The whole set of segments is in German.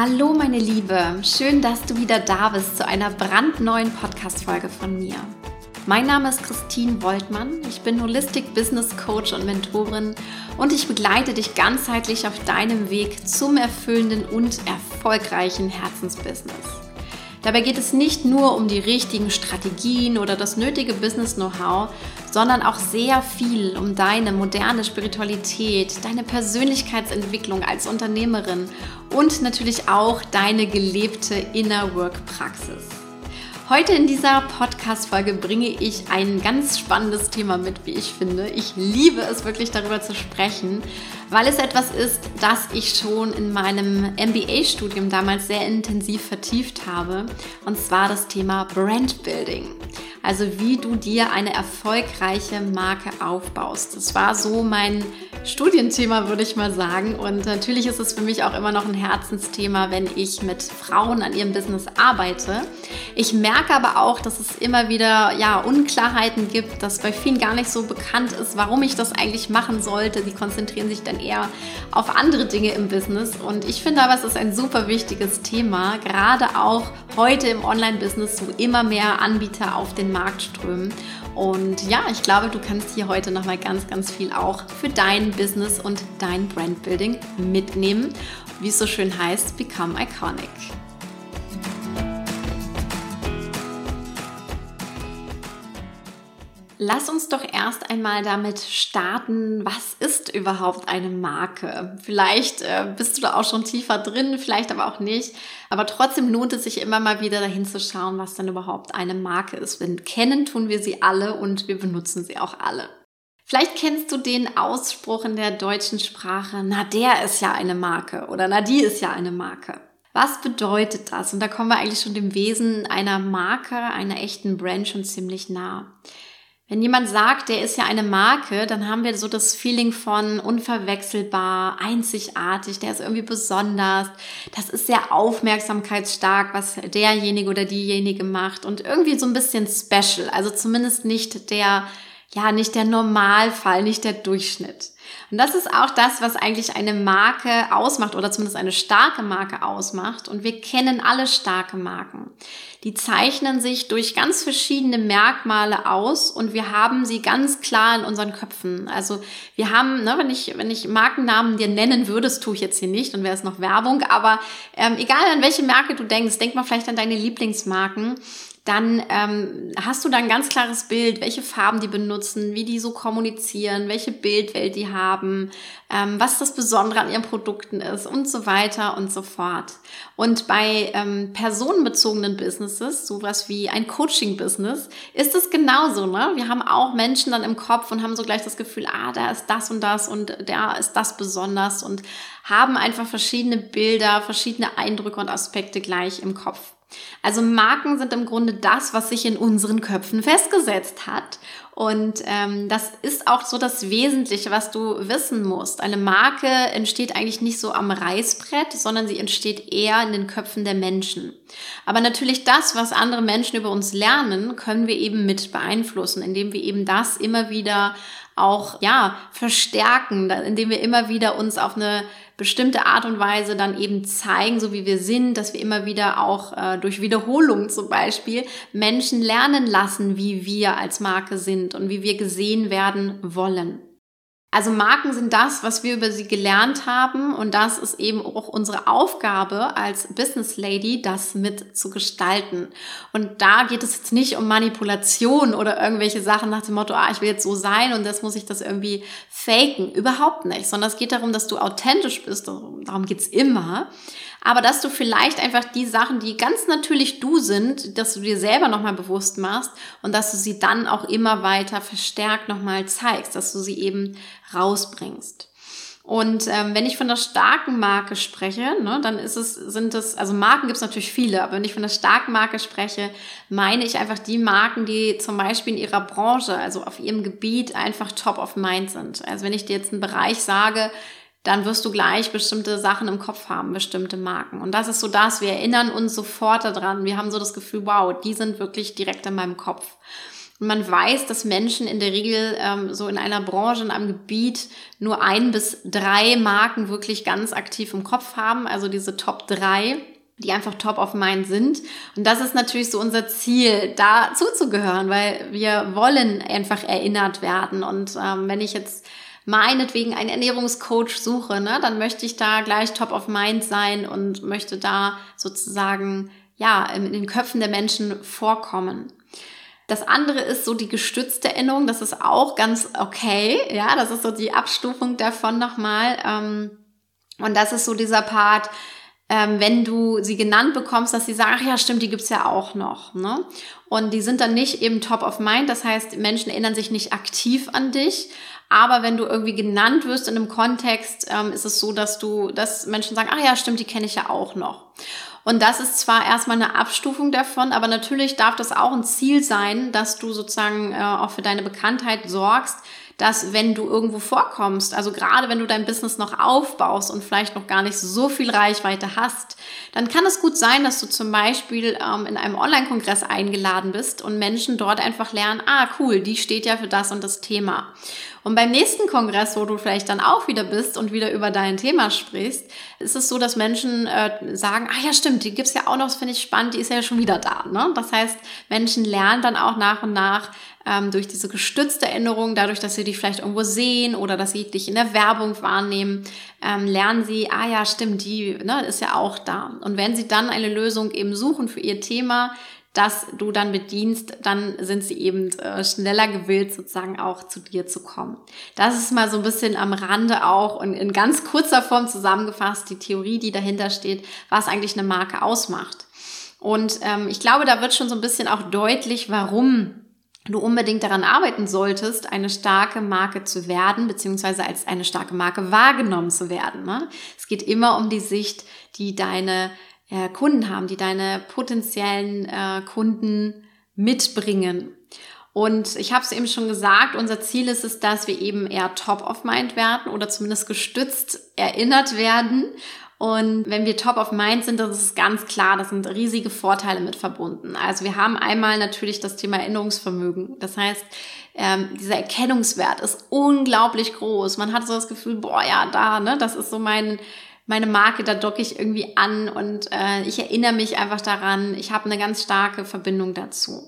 Hallo meine Liebe, schön, dass du wieder da bist zu einer brandneuen Podcast-Folge von mir. Mein Name ist Christine Woltmann, ich bin Holistic Business Coach und Mentorin und ich begleite dich ganzheitlich auf deinem Weg zum erfüllenden und erfolgreichen Herzensbusiness. Dabei geht es nicht nur um die richtigen Strategien oder das nötige Business-Know-how, sondern auch sehr viel um deine moderne Spiritualität, deine Persönlichkeitsentwicklung als Unternehmerin und natürlich auch deine gelebte Inner Work Praxis. Heute in dieser Podcast-Folge bringe ich ein ganz spannendes Thema mit, wie ich finde. Ich liebe es wirklich darüber zu sprechen, weil es etwas ist, das ich schon in meinem MBA-Studium damals sehr intensiv vertieft habe. Und zwar das Thema Brand Building. Also wie du dir eine erfolgreiche Marke aufbaust. Das war so mein Studienthema, würde ich mal sagen. Und natürlich ist es für mich auch immer noch ein Herzensthema, wenn ich mit Frauen an ihrem Business arbeite. Ich merke aber auch, dass es immer wieder ja, Unklarheiten gibt, dass bei vielen gar nicht so bekannt ist, warum ich das eigentlich machen sollte. Sie konzentrieren sich dann eher auf andere Dinge im Business. Und ich finde aber, es ist ein super wichtiges Thema, gerade auch heute im Online-Business, wo immer mehr Anbieter auf den Markt strömen. Und ja, ich glaube, du kannst hier heute nochmal ganz, ganz viel auch für dein Business und dein Brandbuilding mitnehmen. Wie es so schön heißt, Become Iconic. Lass uns doch erst einmal damit starten, was ist überhaupt eine Marke? Vielleicht äh, bist du da auch schon tiefer drin, vielleicht aber auch nicht. Aber trotzdem lohnt es sich immer mal wieder dahin zu schauen, was denn überhaupt eine Marke ist. Denn kennen tun wir sie alle und wir benutzen sie auch alle. Vielleicht kennst du den Ausspruch in der deutschen Sprache, na der ist ja eine Marke oder na die ist ja eine Marke. Was bedeutet das? Und da kommen wir eigentlich schon dem Wesen einer Marke, einer echten Brand schon ziemlich nah. Wenn jemand sagt, der ist ja eine Marke, dann haben wir so das Feeling von unverwechselbar, einzigartig, der ist irgendwie besonders. Das ist sehr aufmerksamkeitsstark, was derjenige oder diejenige macht und irgendwie so ein bisschen special. Also zumindest nicht der, ja, nicht der Normalfall, nicht der Durchschnitt. Und das ist auch das, was eigentlich eine Marke ausmacht oder zumindest eine starke Marke ausmacht. Und wir kennen alle starke Marken. Die zeichnen sich durch ganz verschiedene Merkmale aus und wir haben sie ganz klar in unseren Köpfen. Also wir haben, ne, wenn ich, wenn ich Markennamen dir nennen würde, das tue ich jetzt hier nicht, dann wäre es noch Werbung, aber ähm, egal an welche Marke du denkst, denk mal vielleicht an deine Lieblingsmarken dann ähm, hast du da ein ganz klares Bild, welche Farben die benutzen, wie die so kommunizieren, welche Bildwelt die haben, ähm, was das Besondere an ihren Produkten ist und so weiter und so fort. Und bei ähm, personenbezogenen Businesses, sowas wie ein Coaching-Business, ist es genauso. Ne? Wir haben auch Menschen dann im Kopf und haben so gleich das Gefühl, ah, da ist das und das und da ist das besonders und haben einfach verschiedene Bilder, verschiedene Eindrücke und Aspekte gleich im Kopf. Also Marken sind im Grunde das, was sich in unseren Köpfen festgesetzt hat. Und ähm, das ist auch so das Wesentliche, was du wissen musst. Eine Marke entsteht eigentlich nicht so am Reißbrett, sondern sie entsteht eher in den Köpfen der Menschen. Aber natürlich das, was andere Menschen über uns lernen, können wir eben mit beeinflussen, indem wir eben das immer wieder auch ja verstärken, indem wir immer wieder uns auf eine bestimmte Art und Weise dann eben zeigen, so wie wir sind, dass wir immer wieder auch äh, durch Wiederholung zum Beispiel Menschen lernen lassen, wie wir als Marke sind und wie wir gesehen werden wollen. Also Marken sind das, was wir über sie gelernt haben und das ist eben auch unsere Aufgabe als Business Lady, das mit zu gestalten. Und da geht es jetzt nicht um Manipulation oder irgendwelche Sachen nach dem Motto, ah, ich will jetzt so sein und das muss ich das irgendwie faken. Überhaupt nicht, sondern es geht darum, dass du authentisch bist. Darum geht's immer aber dass du vielleicht einfach die Sachen, die ganz natürlich du sind, dass du dir selber nochmal bewusst machst und dass du sie dann auch immer weiter verstärkt nochmal zeigst, dass du sie eben rausbringst. Und ähm, wenn ich von der starken Marke spreche, ne, dann ist es, sind es, also Marken gibt es natürlich viele, aber wenn ich von der starken Marke spreche, meine ich einfach die Marken, die zum Beispiel in ihrer Branche, also auf ihrem Gebiet einfach top of mind sind. Also wenn ich dir jetzt einen Bereich sage, dann wirst du gleich bestimmte Sachen im Kopf haben, bestimmte Marken. Und das ist so das, wir erinnern uns sofort daran. Wir haben so das Gefühl, wow, die sind wirklich direkt in meinem Kopf. Und man weiß, dass Menschen in der Regel ähm, so in einer Branche, in einem Gebiet nur ein bis drei Marken wirklich ganz aktiv im Kopf haben, also diese Top drei die einfach top of mind sind. Und das ist natürlich so unser Ziel, da zuzugehören, weil wir wollen einfach erinnert werden. Und ähm, wenn ich jetzt meinetwegen einen Ernährungscoach suche, ne, dann möchte ich da gleich top of mind sein und möchte da sozusagen ja in den Köpfen der Menschen vorkommen. Das andere ist so die gestützte Erinnerung. Das ist auch ganz okay. Ja, das ist so die Abstufung davon nochmal. Ähm, und das ist so dieser Part, ähm, wenn du sie genannt bekommst, dass sie sagen, ach ja, stimmt, die gibt's ja auch noch. Ne? Und die sind dann nicht eben top of mind. Das heißt, Menschen erinnern sich nicht aktiv an dich, aber wenn du irgendwie genannt wirst in einem Kontext, ähm, ist es so, dass du, dass Menschen sagen, ach ja, stimmt, die kenne ich ja auch noch. Und das ist zwar erstmal eine Abstufung davon, aber natürlich darf das auch ein Ziel sein, dass du sozusagen äh, auch für deine Bekanntheit sorgst, dass wenn du irgendwo vorkommst, also gerade wenn du dein Business noch aufbaust und vielleicht noch gar nicht so viel Reichweite hast, dann kann es gut sein, dass du zum Beispiel ähm, in einem Online-Kongress eingeladen bist und Menschen dort einfach lernen, ah cool, die steht ja für das und das Thema. Und beim nächsten Kongress, wo du vielleicht dann auch wieder bist und wieder über dein Thema sprichst, ist es so, dass Menschen äh, sagen, ah ja stimmt, die gibt's ja auch noch, das finde ich spannend, die ist ja schon wieder da. Ne? Das heißt, Menschen lernen dann auch nach und nach, ähm, durch diese gestützte Erinnerung, dadurch, dass sie dich vielleicht irgendwo sehen oder dass sie dich in der Werbung wahrnehmen, ähm, lernen sie, ah ja, stimmt, die ne, ist ja auch da. Und wenn sie dann eine Lösung eben suchen für ihr Thema, das du dann bedienst, dann sind sie eben äh, schneller gewillt, sozusagen auch zu dir zu kommen. Das ist mal so ein bisschen am Rande auch und in ganz kurzer Form zusammengefasst die Theorie, die dahinter steht, was eigentlich eine Marke ausmacht. Und ähm, ich glaube, da wird schon so ein bisschen auch deutlich, warum du unbedingt daran arbeiten solltest, eine starke Marke zu werden, beziehungsweise als eine starke Marke wahrgenommen zu werden. Ne? Es geht immer um die Sicht, die deine äh, Kunden haben, die deine potenziellen äh, Kunden mitbringen. Und ich habe es eben schon gesagt, unser Ziel ist es, dass wir eben eher top of mind werden oder zumindest gestützt erinnert werden und wenn wir top of mind sind, das ist ganz klar, das sind riesige Vorteile mit verbunden. Also wir haben einmal natürlich das Thema Erinnerungsvermögen. Das heißt, ähm, dieser Erkennungswert ist unglaublich groß. Man hat so das Gefühl, boah, ja, da, ne, das ist so mein, meine Marke, da docke ich irgendwie an und äh, ich erinnere mich einfach daran. Ich habe eine ganz starke Verbindung dazu.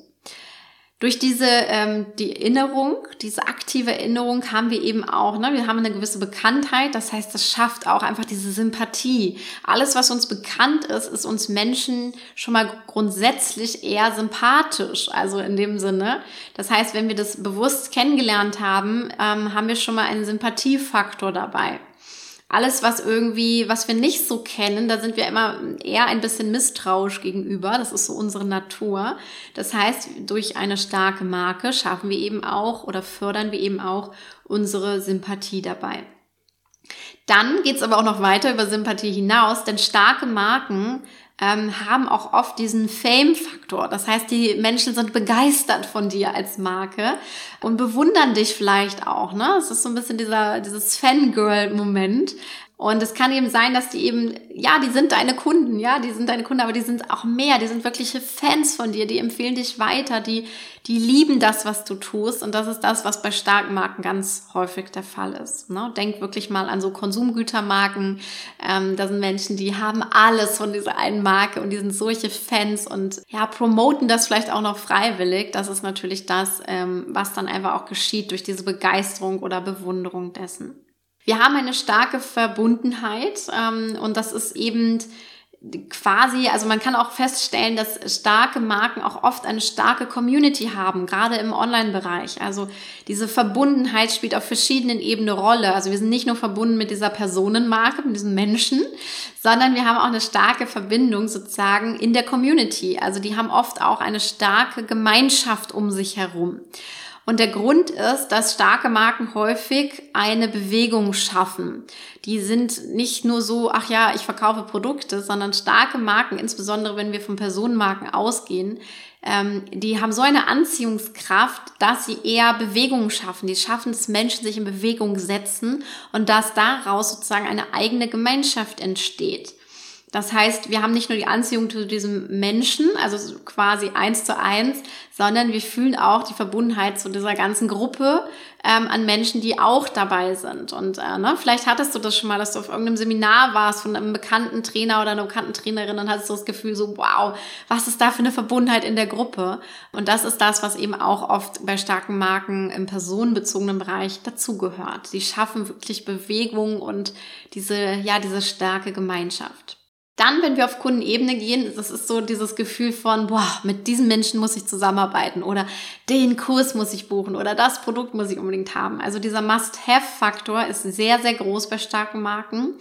Durch diese ähm, die Erinnerung, diese aktive Erinnerung haben wir eben auch, ne, wir haben eine gewisse Bekanntheit, das heißt, das schafft auch einfach diese Sympathie. Alles, was uns bekannt ist, ist uns Menschen schon mal grundsätzlich eher sympathisch, also in dem Sinne. Das heißt, wenn wir das bewusst kennengelernt haben, ähm, haben wir schon mal einen Sympathiefaktor dabei alles, was irgendwie, was wir nicht so kennen, da sind wir immer eher ein bisschen misstrauisch gegenüber. Das ist so unsere Natur. Das heißt, durch eine starke Marke schaffen wir eben auch oder fördern wir eben auch unsere Sympathie dabei. Dann geht's aber auch noch weiter über Sympathie hinaus, denn starke Marken ähm, haben auch oft diesen Fame-Faktor. Das heißt, die Menschen sind begeistert von dir als Marke und bewundern dich vielleicht auch. Ne? Es ist so ein bisschen dieser, dieses Fangirl-Moment. Und es kann eben sein, dass die eben, ja, die sind deine Kunden, ja, die sind deine Kunden, aber die sind auch mehr, die sind wirkliche Fans von dir, die empfehlen dich weiter, die, die lieben das, was du tust. Und das ist das, was bei starken Marken ganz häufig der Fall ist. Ne? Denk wirklich mal an so Konsumgütermarken. Ähm, da sind Menschen, die haben alles von dieser einen Marke und die sind solche Fans und ja, promoten das vielleicht auch noch freiwillig. Das ist natürlich das, ähm, was dann einfach auch geschieht durch diese Begeisterung oder Bewunderung dessen. Wir haben eine starke Verbundenheit ähm, und das ist eben quasi, also man kann auch feststellen, dass starke Marken auch oft eine starke Community haben, gerade im Online-Bereich. Also diese Verbundenheit spielt auf verschiedenen Ebenen Rolle. Also wir sind nicht nur verbunden mit dieser Personenmarke, mit diesen Menschen, sondern wir haben auch eine starke Verbindung sozusagen in der Community. Also die haben oft auch eine starke Gemeinschaft um sich herum. Und der Grund ist, dass starke Marken häufig eine Bewegung schaffen. Die sind nicht nur so, ach ja, ich verkaufe Produkte, sondern starke Marken, insbesondere wenn wir von Personenmarken ausgehen, ähm, die haben so eine Anziehungskraft, dass sie eher Bewegungen schaffen. Die schaffen es, Menschen sich in Bewegung setzen und dass daraus sozusagen eine eigene Gemeinschaft entsteht. Das heißt, wir haben nicht nur die Anziehung zu diesem Menschen, also quasi eins zu eins, sondern wir fühlen auch die Verbundenheit zu dieser ganzen Gruppe ähm, an Menschen, die auch dabei sind. Und äh, ne, vielleicht hattest du das schon mal, dass du auf irgendeinem Seminar warst von einem bekannten Trainer oder einer bekannten Trainerin und hattest du das Gefühl so, wow, was ist da für eine Verbundenheit in der Gruppe? Und das ist das, was eben auch oft bei starken Marken im personenbezogenen Bereich dazugehört. Sie schaffen wirklich Bewegung und diese, ja, diese starke Gemeinschaft. Dann, wenn wir auf Kundenebene gehen, das ist so dieses Gefühl von, boah, mit diesen Menschen muss ich zusammenarbeiten oder den Kurs muss ich buchen oder das Produkt muss ich unbedingt haben. Also dieser Must-Have-Faktor ist sehr, sehr groß bei starken Marken.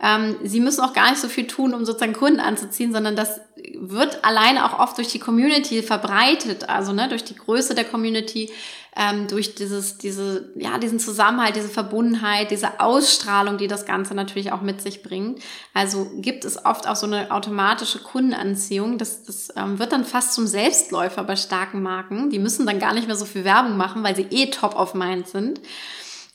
Ähm, sie müssen auch gar nicht so viel tun, um sozusagen Kunden anzuziehen, sondern das wird alleine auch oft durch die Community verbreitet, also ne, durch die Größe der Community ähm, durch dieses, diese, ja, diesen Zusammenhalt, diese Verbundenheit, diese Ausstrahlung, die das Ganze natürlich auch mit sich bringt. Also gibt es oft auch so eine automatische Kundenanziehung. Das, das ähm, wird dann fast zum Selbstläufer bei starken Marken. Die müssen dann gar nicht mehr so viel Werbung machen, weil sie eh top of mind sind.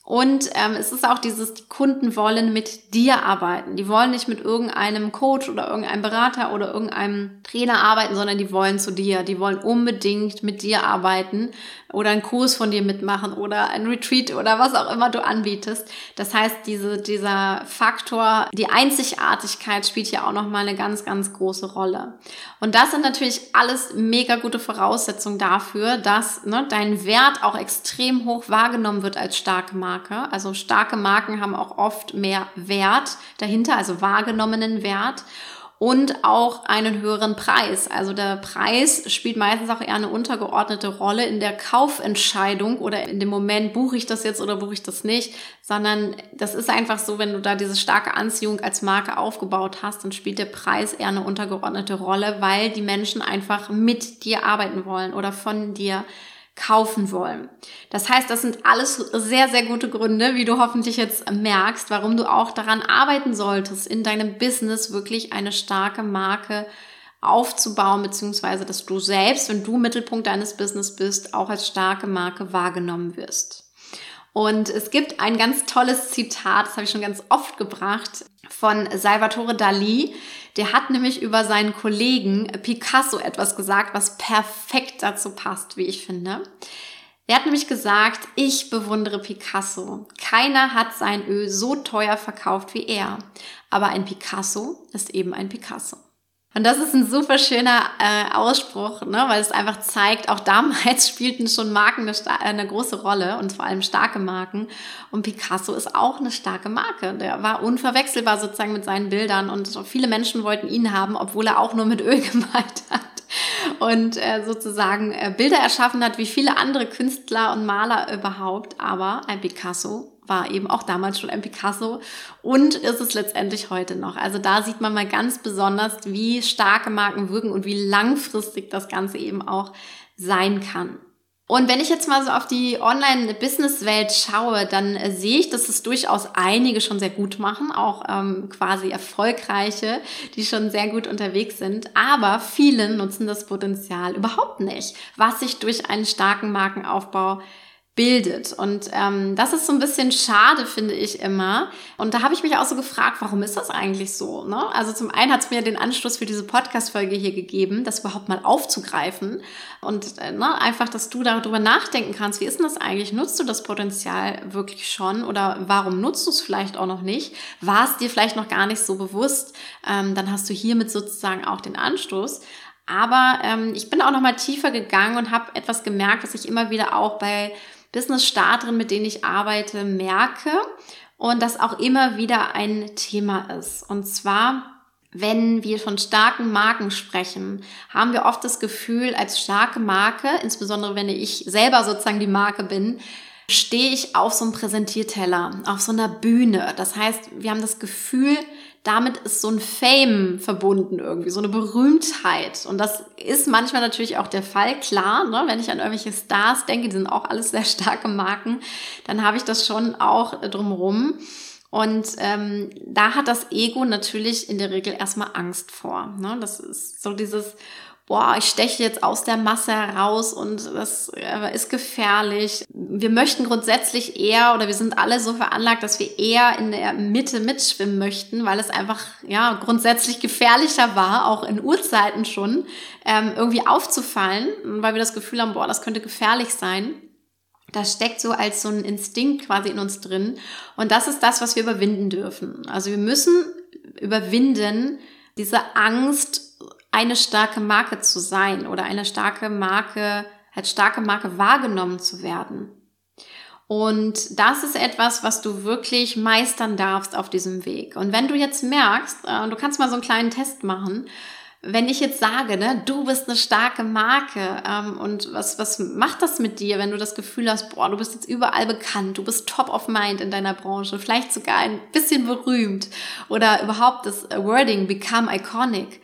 Und ähm, es ist auch dieses, die Kunden wollen mit dir arbeiten. Die wollen nicht mit irgendeinem Coach oder irgendeinem Berater oder irgendeinem Trainer arbeiten, sondern die wollen zu dir. Die wollen unbedingt mit dir arbeiten oder einen Kurs von dir mitmachen oder ein Retreat oder was auch immer du anbietest. Das heißt, diese, dieser Faktor, die Einzigartigkeit spielt hier auch nochmal eine ganz, ganz große Rolle. Und das sind natürlich alles mega gute Voraussetzungen dafür, dass ne, dein Wert auch extrem hoch wahrgenommen wird als starke Marke. Also starke Marken haben auch oft mehr Wert dahinter, also wahrgenommenen Wert und auch einen höheren Preis. Also der Preis spielt meistens auch eher eine untergeordnete Rolle in der Kaufentscheidung oder in dem Moment, buche ich das jetzt oder buche ich das nicht, sondern das ist einfach so, wenn du da diese starke Anziehung als Marke aufgebaut hast, dann spielt der Preis eher eine untergeordnete Rolle, weil die Menschen einfach mit dir arbeiten wollen oder von dir kaufen wollen. Das heißt, das sind alles sehr, sehr gute Gründe, wie du hoffentlich jetzt merkst, warum du auch daran arbeiten solltest, in deinem Business wirklich eine starke Marke aufzubauen, beziehungsweise dass du selbst, wenn du Mittelpunkt deines Business bist, auch als starke Marke wahrgenommen wirst. Und es gibt ein ganz tolles Zitat, das habe ich schon ganz oft gebracht, von Salvatore Dali. Der hat nämlich über seinen Kollegen Picasso etwas gesagt, was perfekt dazu passt, wie ich finde. Er hat nämlich gesagt, ich bewundere Picasso. Keiner hat sein Öl so teuer verkauft wie er. Aber ein Picasso ist eben ein Picasso. Und das ist ein super schöner äh, Ausspruch, ne? weil es einfach zeigt, auch damals spielten schon Marken eine, eine, große Rolle und vor allem starke Marken. Und Picasso ist auch eine starke Marke. Der war unverwechselbar sozusagen mit seinen Bildern und viele Menschen wollten ihn haben, obwohl er auch nur mit Öl gemalt hat und äh, sozusagen äh, Bilder erschaffen hat, wie viele andere Künstler und Maler überhaupt. Aber ein Picasso war eben auch damals schon ein Picasso und ist es letztendlich heute noch. Also da sieht man mal ganz besonders, wie starke Marken wirken und wie langfristig das Ganze eben auch sein kann. Und wenn ich jetzt mal so auf die Online-Business-Welt schaue, dann äh, sehe ich, dass es durchaus einige schon sehr gut machen, auch ähm, quasi erfolgreiche, die schon sehr gut unterwegs sind. Aber viele nutzen das Potenzial überhaupt nicht, was sich durch einen starken Markenaufbau bildet. Und ähm, das ist so ein bisschen schade, finde ich immer. Und da habe ich mich auch so gefragt, warum ist das eigentlich so? Ne? Also zum einen hat es mir den Anschluss für diese Podcast-Folge hier gegeben, das überhaupt mal aufzugreifen. Und äh, ne, einfach, dass du darüber nachdenken kannst, wie ist denn das eigentlich? Nutzt du das Potenzial wirklich schon? Oder warum nutzt du es vielleicht auch noch nicht? War es dir vielleicht noch gar nicht so bewusst? Ähm, dann hast du hiermit sozusagen auch den Anstoß. Aber ähm, ich bin auch noch mal tiefer gegangen und habe etwas gemerkt, was ich immer wieder auch bei Business-Starterinnen, mit denen ich arbeite, merke und das auch immer wieder ein Thema ist. Und zwar wenn wir von starken Marken sprechen, haben wir oft das Gefühl, als starke Marke, insbesondere wenn ich selber sozusagen die Marke bin, stehe ich auf so einem Präsentierteller, auf so einer Bühne. Das heißt, wir haben das Gefühl, damit ist so ein Fame verbunden irgendwie, so eine Berühmtheit. Und das ist manchmal natürlich auch der Fall, klar, ne? wenn ich an irgendwelche Stars denke, die sind auch alles sehr starke Marken, dann habe ich das schon auch drumherum. Und ähm, da hat das Ego natürlich in der Regel erstmal Angst vor. Ne? Das ist so dieses boah, ich steche jetzt aus der Masse heraus und das äh, ist gefährlich. Wir möchten grundsätzlich eher oder wir sind alle so veranlagt, dass wir eher in der Mitte mitschwimmen möchten, weil es einfach ja grundsätzlich gefährlicher war, auch in Urzeiten schon, ähm, irgendwie aufzufallen, weil wir das Gefühl haben, boah, das könnte gefährlich sein. Das steckt so als so ein Instinkt quasi in uns drin. Und das ist das, was wir überwinden dürfen. Also wir müssen überwinden, diese Angst eine starke Marke zu sein oder eine starke Marke, als starke Marke wahrgenommen zu werden. Und das ist etwas, was du wirklich meistern darfst auf diesem Weg. Und wenn du jetzt merkst, äh, du kannst mal so einen kleinen Test machen, wenn ich jetzt sage, ne, du bist eine starke Marke ähm, und was, was macht das mit dir, wenn du das Gefühl hast, boah, du bist jetzt überall bekannt, du bist top of mind in deiner Branche, vielleicht sogar ein bisschen berühmt oder überhaupt das Wording become iconic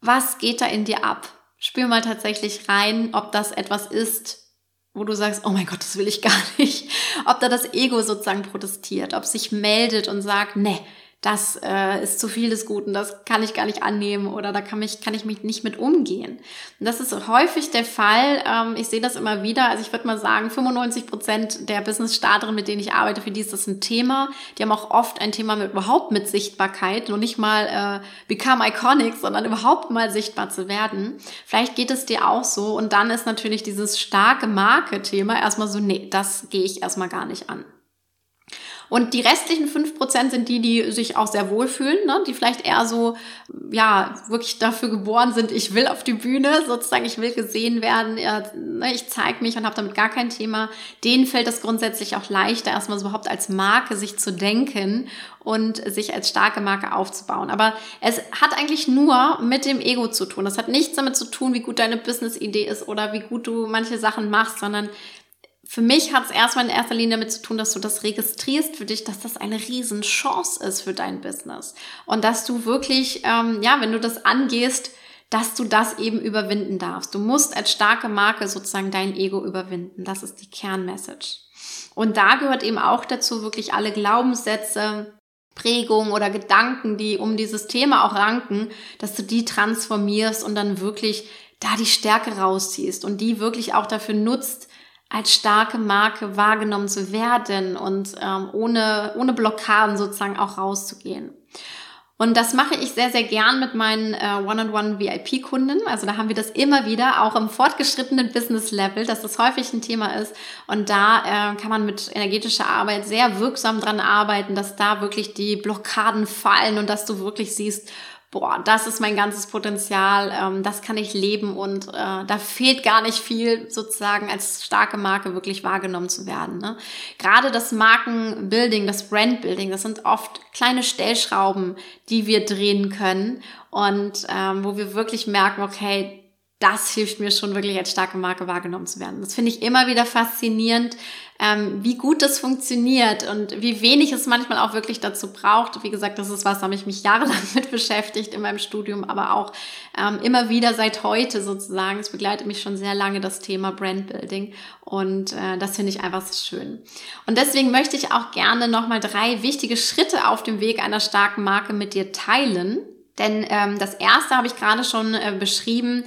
was geht da in dir ab? Spür mal tatsächlich rein, ob das etwas ist, wo du sagst, oh mein Gott, das will ich gar nicht. Ob da das Ego sozusagen protestiert, ob sich meldet und sagt, nee, das äh, ist zu viel des Guten, das kann ich gar nicht annehmen oder da kann, mich, kann ich mich nicht mit umgehen. Und das ist häufig der Fall. Ähm, ich sehe das immer wieder. Also ich würde mal sagen, 95 Prozent der Business-Starterinnen, mit denen ich arbeite, für die ist das ein Thema. Die haben auch oft ein Thema mit überhaupt mit Sichtbarkeit, nur nicht mal äh, become iconic, sondern überhaupt mal sichtbar zu werden. Vielleicht geht es dir auch so und dann ist natürlich dieses starke Marke-Thema erstmal so, nee, das gehe ich erstmal gar nicht an. Und die restlichen fünf Prozent sind die, die sich auch sehr wohlfühlen, ne? die vielleicht eher so, ja, wirklich dafür geboren sind, ich will auf die Bühne, sozusagen, ich will gesehen werden, ja, ne, ich zeige mich und habe damit gar kein Thema. Denen fällt es grundsätzlich auch leichter, erstmal so überhaupt als Marke sich zu denken und sich als starke Marke aufzubauen. Aber es hat eigentlich nur mit dem Ego zu tun. Das hat nichts damit zu tun, wie gut deine Business-Idee ist oder wie gut du manche Sachen machst, sondern für mich hat es erstmal in erster Linie damit zu tun, dass du das registrierst für dich, dass das eine Riesenchance ist für dein Business. Und dass du wirklich, ähm, ja, wenn du das angehst, dass du das eben überwinden darfst. Du musst als starke Marke sozusagen dein Ego überwinden. Das ist die Kernmessage. Und da gehört eben auch dazu wirklich alle Glaubenssätze, Prägungen oder Gedanken, die um dieses Thema auch ranken, dass du die transformierst und dann wirklich da die Stärke rausziehst und die wirklich auch dafür nutzt, als starke Marke wahrgenommen zu werden und ähm, ohne, ohne Blockaden sozusagen auch rauszugehen. Und das mache ich sehr, sehr gern mit meinen äh, One-on-One-VIP-Kunden. Also da haben wir das immer wieder, auch im fortgeschrittenen Business-Level, dass das häufig ein Thema ist. Und da äh, kann man mit energetischer Arbeit sehr wirksam dran arbeiten, dass da wirklich die Blockaden fallen und dass du wirklich siehst, boah, das ist mein ganzes Potenzial, ähm, das kann ich leben und äh, da fehlt gar nicht viel sozusagen als starke Marke wirklich wahrgenommen zu werden. Ne? Gerade das Markenbuilding, das Brandbuilding, das sind oft kleine Stellschrauben, die wir drehen können und ähm, wo wir wirklich merken, okay, das hilft mir schon wirklich als starke Marke wahrgenommen zu werden. Das finde ich immer wieder faszinierend, ähm, wie gut das funktioniert und wie wenig es manchmal auch wirklich dazu braucht. Wie gesagt, das ist was, da habe ich mich jahrelang mit beschäftigt in meinem Studium, aber auch ähm, immer wieder seit heute sozusagen. Es begleitet mich schon sehr lange das Thema Brandbuilding und äh, das finde ich einfach so schön. Und deswegen möchte ich auch gerne nochmal drei wichtige Schritte auf dem Weg einer starken Marke mit dir teilen. Denn ähm, das erste habe ich gerade schon äh, beschrieben,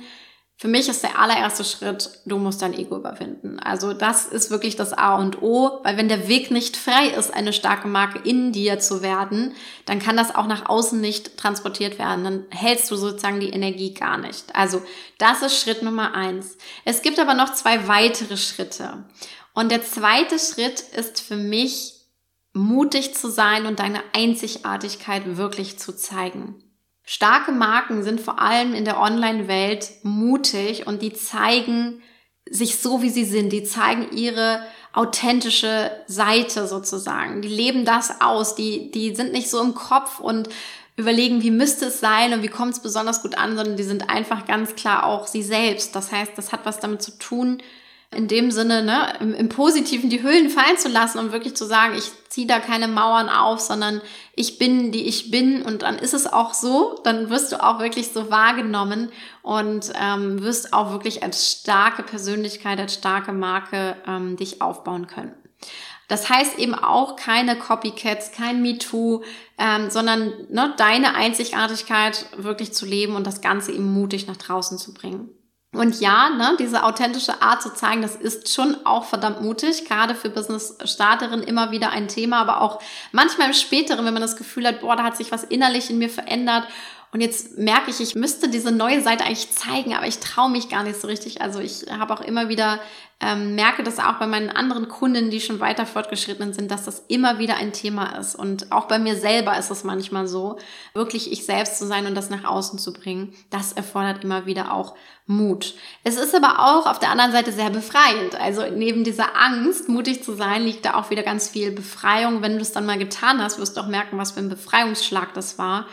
für mich ist der allererste Schritt, du musst dein Ego überwinden. Also das ist wirklich das A und O, weil wenn der Weg nicht frei ist, eine starke Marke in dir zu werden, dann kann das auch nach außen nicht transportiert werden. Dann hältst du sozusagen die Energie gar nicht. Also das ist Schritt Nummer eins. Es gibt aber noch zwei weitere Schritte. Und der zweite Schritt ist für mich, mutig zu sein und deine Einzigartigkeit wirklich zu zeigen. Starke Marken sind vor allem in der Online-Welt mutig und die zeigen sich so, wie sie sind. Die zeigen ihre authentische Seite sozusagen. Die leben das aus. Die, die sind nicht so im Kopf und überlegen, wie müsste es sein und wie kommt es besonders gut an, sondern die sind einfach ganz klar auch sie selbst. Das heißt, das hat was damit zu tun, in dem Sinne, ne, im, im Positiven die Hüllen fallen zu lassen und wirklich zu sagen, ich ziehe da keine Mauern auf, sondern ich bin, die ich bin und dann ist es auch so, dann wirst du auch wirklich so wahrgenommen und ähm, wirst auch wirklich als starke Persönlichkeit, als starke Marke ähm, dich aufbauen können. Das heißt eben auch keine Copycats, kein MeToo, ähm, sondern ne, deine Einzigartigkeit wirklich zu leben und das Ganze eben mutig nach draußen zu bringen. Und ja, ne, diese authentische Art zu zeigen, das ist schon auch verdammt mutig, gerade für Business-Starterinnen immer wieder ein Thema, aber auch manchmal im späteren, wenn man das Gefühl hat, boah, da hat sich was innerlich in mir verändert und jetzt merke ich, ich müsste diese neue Seite eigentlich zeigen, aber ich traue mich gar nicht so richtig. Also ich habe auch immer wieder, ähm, merke das auch bei meinen anderen Kunden, die schon weiter fortgeschritten sind, dass das immer wieder ein Thema ist. Und auch bei mir selber ist es manchmal so, wirklich ich selbst zu sein und das nach außen zu bringen. Das erfordert immer wieder auch Mut. Es ist aber auch auf der anderen Seite sehr befreiend. Also neben dieser Angst, mutig zu sein, liegt da auch wieder ganz viel Befreiung. Wenn du es dann mal getan hast, wirst du auch merken, was für ein Befreiungsschlag das war.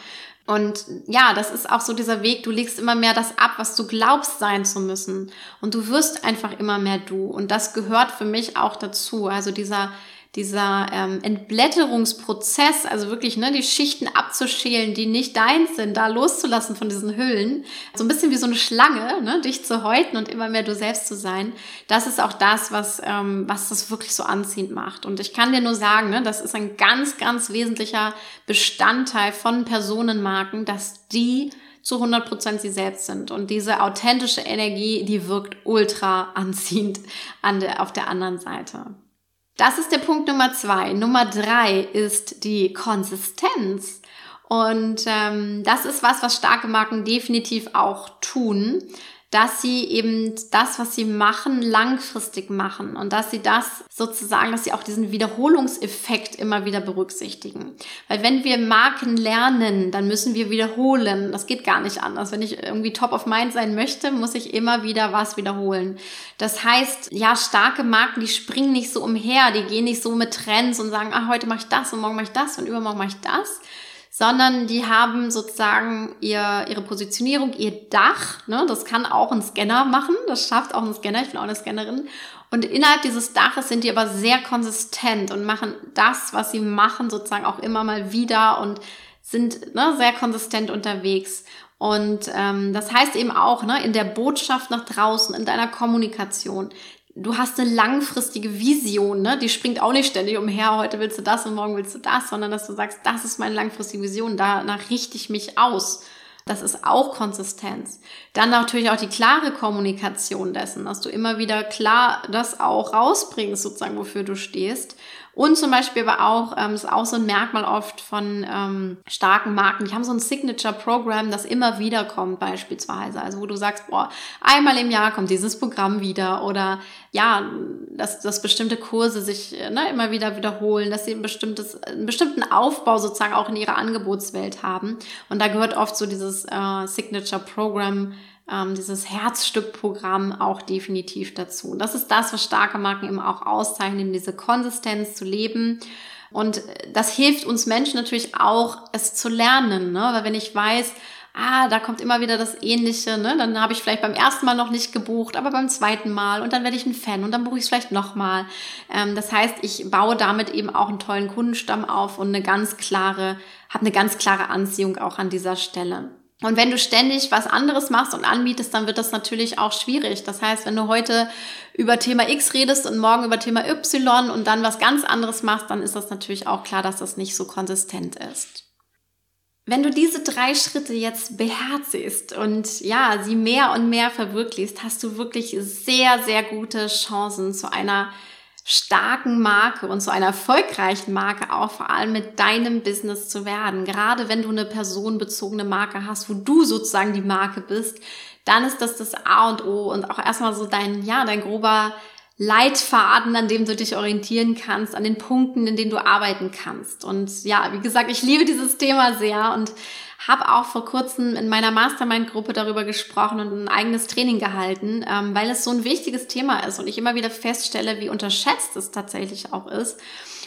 Und ja, das ist auch so dieser Weg, du legst immer mehr das ab, was du glaubst sein zu müssen. Und du wirst einfach immer mehr du. Und das gehört für mich auch dazu. Also dieser dieser ähm, Entblätterungsprozess, also wirklich ne, die Schichten abzuschälen, die nicht deins sind, da loszulassen von diesen Hüllen, so ein bisschen wie so eine Schlange, ne, dich zu häuten und immer mehr du selbst zu sein, das ist auch das, was, ähm, was das wirklich so anziehend macht. Und ich kann dir nur sagen, ne, das ist ein ganz, ganz wesentlicher Bestandteil von Personenmarken, dass die zu 100 Prozent sie selbst sind. Und diese authentische Energie, die wirkt ultra anziehend an der, auf der anderen Seite. Das ist der Punkt Nummer zwei. Nummer drei ist die Konsistenz. Und ähm, das ist was, was starke Marken definitiv auch tun dass sie eben das, was sie machen, langfristig machen und dass sie das sozusagen, dass sie auch diesen Wiederholungseffekt immer wieder berücksichtigen. Weil wenn wir Marken lernen, dann müssen wir wiederholen. Das geht gar nicht anders. Wenn ich irgendwie top of mind sein möchte, muss ich immer wieder was wiederholen. Das heißt, ja, starke Marken, die springen nicht so umher, die gehen nicht so mit Trends und sagen, ah, heute mache ich das und morgen mache ich das und übermorgen mache ich das, sondern die haben sozusagen ihr, ihre Positionierung, ihr Dach. Ne? Das kann auch ein Scanner machen, das schafft auch ein Scanner, ich bin auch eine Scannerin. Und innerhalb dieses Daches sind die aber sehr konsistent und machen das, was sie machen, sozusagen auch immer mal wieder und sind ne, sehr konsistent unterwegs. Und ähm, das heißt eben auch, ne, in der Botschaft nach draußen, in deiner Kommunikation, du hast eine langfristige Vision, ne? Die springt auch nicht ständig umher, heute willst du das und morgen willst du das, sondern dass du sagst, das ist meine langfristige Vision, danach richte ich mich aus. Das ist auch Konsistenz. Dann natürlich auch die klare Kommunikation dessen, dass du immer wieder klar das auch rausbringst, sozusagen, wofür du stehst. Und zum Beispiel aber auch, ähm, ist auch so ein Merkmal oft von ähm, starken Marken, die haben so ein Signature-Programm, das immer wieder kommt beispielsweise. Also wo du sagst, boah, einmal im Jahr kommt dieses Programm wieder oder ja, dass, dass bestimmte Kurse sich ne, immer wieder wiederholen, dass sie ein bestimmtes, einen bestimmten Aufbau sozusagen auch in ihrer Angebotswelt haben. Und da gehört oft so dieses äh, Signature-Programm ähm, dieses Herzstückprogramm auch definitiv dazu. Das ist das, was starke Marken eben auch auszeichnen, diese Konsistenz zu leben. Und das hilft uns Menschen natürlich auch, es zu lernen. Ne? Weil wenn ich weiß, ah, da kommt immer wieder das Ähnliche, ne? dann habe ich vielleicht beim ersten Mal noch nicht gebucht, aber beim zweiten Mal und dann werde ich ein Fan und dann buche ich es vielleicht nochmal. Ähm, das heißt, ich baue damit eben auch einen tollen Kundenstamm auf und eine ganz klare, habe eine ganz klare Anziehung auch an dieser Stelle. Und wenn du ständig was anderes machst und anbietest, dann wird das natürlich auch schwierig. Das heißt, wenn du heute über Thema X redest und morgen über Thema Y und dann was ganz anderes machst, dann ist das natürlich auch klar, dass das nicht so konsistent ist. Wenn du diese drei Schritte jetzt beherzigst und ja, sie mehr und mehr verwirklichst, hast du wirklich sehr, sehr gute Chancen zu einer starken Marke und zu einer erfolgreichen Marke auch vor allem mit deinem Business zu werden. Gerade wenn du eine personenbezogene Marke hast, wo du sozusagen die Marke bist, dann ist das das A und O und auch erstmal so dein, ja, dein grober Leitfaden, an dem du dich orientieren kannst, an den Punkten, in denen du arbeiten kannst. Und ja, wie gesagt, ich liebe dieses Thema sehr und habe auch vor kurzem in meiner Mastermind-Gruppe darüber gesprochen und ein eigenes Training gehalten, ähm, weil es so ein wichtiges Thema ist und ich immer wieder feststelle, wie unterschätzt es tatsächlich auch ist.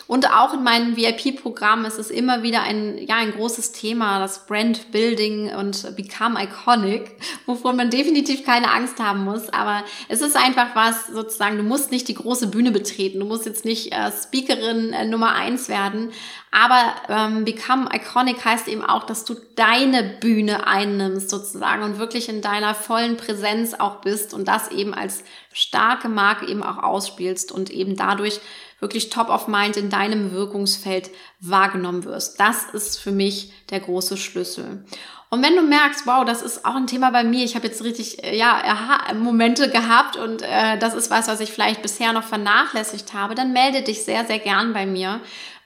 Und auch in meinem VIP-Programm ist es immer wieder ein, ja, ein großes Thema, das Brand Building und Become Iconic, wovon man definitiv keine Angst haben muss. Aber es ist einfach was, sozusagen, du musst nicht die große Bühne betreten. Du musst jetzt nicht äh, Speakerin äh, Nummer eins werden. Aber ähm, Become Iconic heißt eben auch, dass du deine Bühne einnimmst sozusagen und wirklich in deiner vollen Präsenz auch bist und das eben als starke Marke eben auch ausspielst und eben dadurch wirklich top of mind in deinem Wirkungsfeld wahrgenommen wirst. Das ist für mich der große Schlüssel. Und wenn du merkst, wow, das ist auch ein Thema bei mir, ich habe jetzt richtig, äh, ja, Aha-Momente gehabt und äh, das ist was, was ich vielleicht bisher noch vernachlässigt habe, dann melde dich sehr, sehr gern bei mir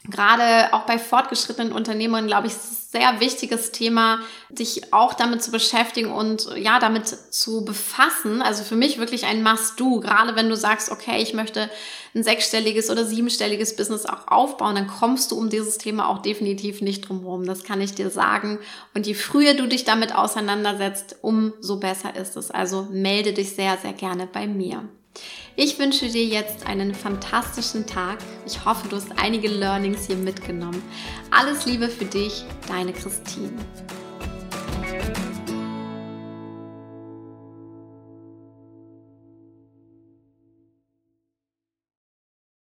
gerade auch bei fortgeschrittenen Unternehmern, glaube ich, sehr wichtiges Thema, sich auch damit zu beschäftigen und ja, damit zu befassen. Also für mich wirklich ein Must-Do. Gerade wenn du sagst, okay, ich möchte ein sechsstelliges oder siebenstelliges Business auch aufbauen, dann kommst du um dieses Thema auch definitiv nicht drum herum. Das kann ich dir sagen. Und je früher du dich damit auseinandersetzt, umso besser ist es. Also melde dich sehr, sehr gerne bei mir. Ich wünsche dir jetzt einen fantastischen Tag. Ich hoffe, du hast einige Learnings hier mitgenommen. Alles Liebe für dich, deine Christine.